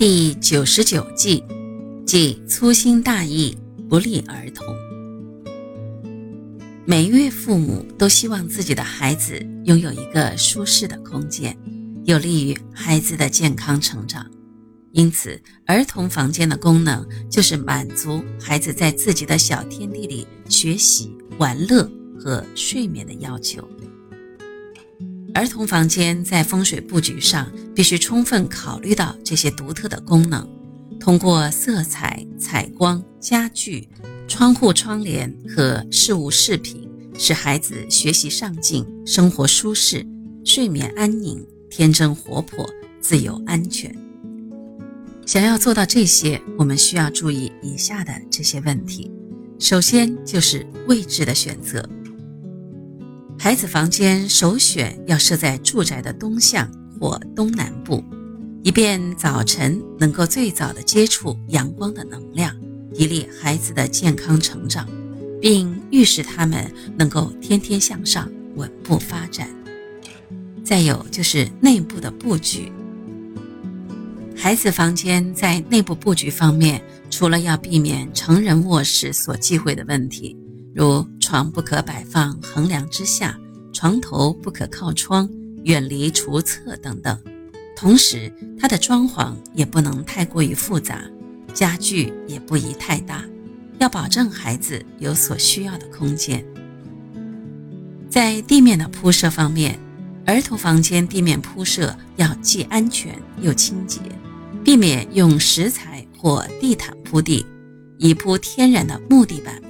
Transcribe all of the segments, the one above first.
第九十九计，即粗心大意，不利儿童。每一位父母都希望自己的孩子拥有一个舒适的空间，有利于孩子的健康成长。因此，儿童房间的功能就是满足孩子在自己的小天地里学习、玩乐和睡眠的要求。儿童房间在风水布局上必须充分考虑到这些独特的功能，通过色彩、采光、家具、窗户、窗帘和事物饰品，使孩子学习上进、生活舒适、睡眠安宁、天真活泼、自由安全。想要做到这些，我们需要注意以下的这些问题：首先就是位置的选择。孩子房间首选要设在住宅的东向或东南部，以便早晨能够最早的接触阳光的能量，激励孩子的健康成长，并预示他们能够天天向上、稳步发展。再有就是内部的布局，孩子房间在内部布局方面，除了要避免成人卧室所忌讳的问题。如床不可摆放横梁之下，床头不可靠窗，远离厨厕等等。同时，它的装潢也不能太过于复杂，家具也不宜太大，要保证孩子有所需要的空间。在地面的铺设方面，儿童房间地面铺设要既安全又清洁，避免用石材或地毯铺地，以铺天然的木地板。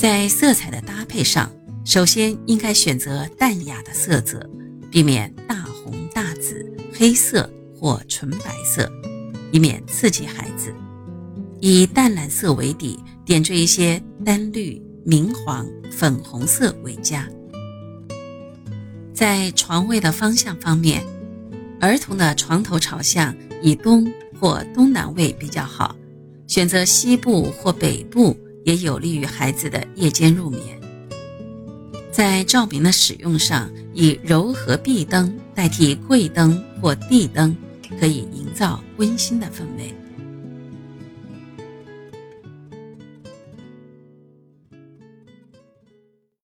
在色彩的搭配上，首先应该选择淡雅的色泽，避免大红大紫、黑色或纯白色，以免刺激孩子。以淡蓝色为底，点缀一些丹绿、明黄、粉红色为佳。在床位的方向方面，儿童的床头朝向以东或东南位比较好，选择西部或北部。也有利于孩子的夜间入眠。在照明的使用上，以柔和壁灯代替柜灯或地灯，可以营造温馨的氛围。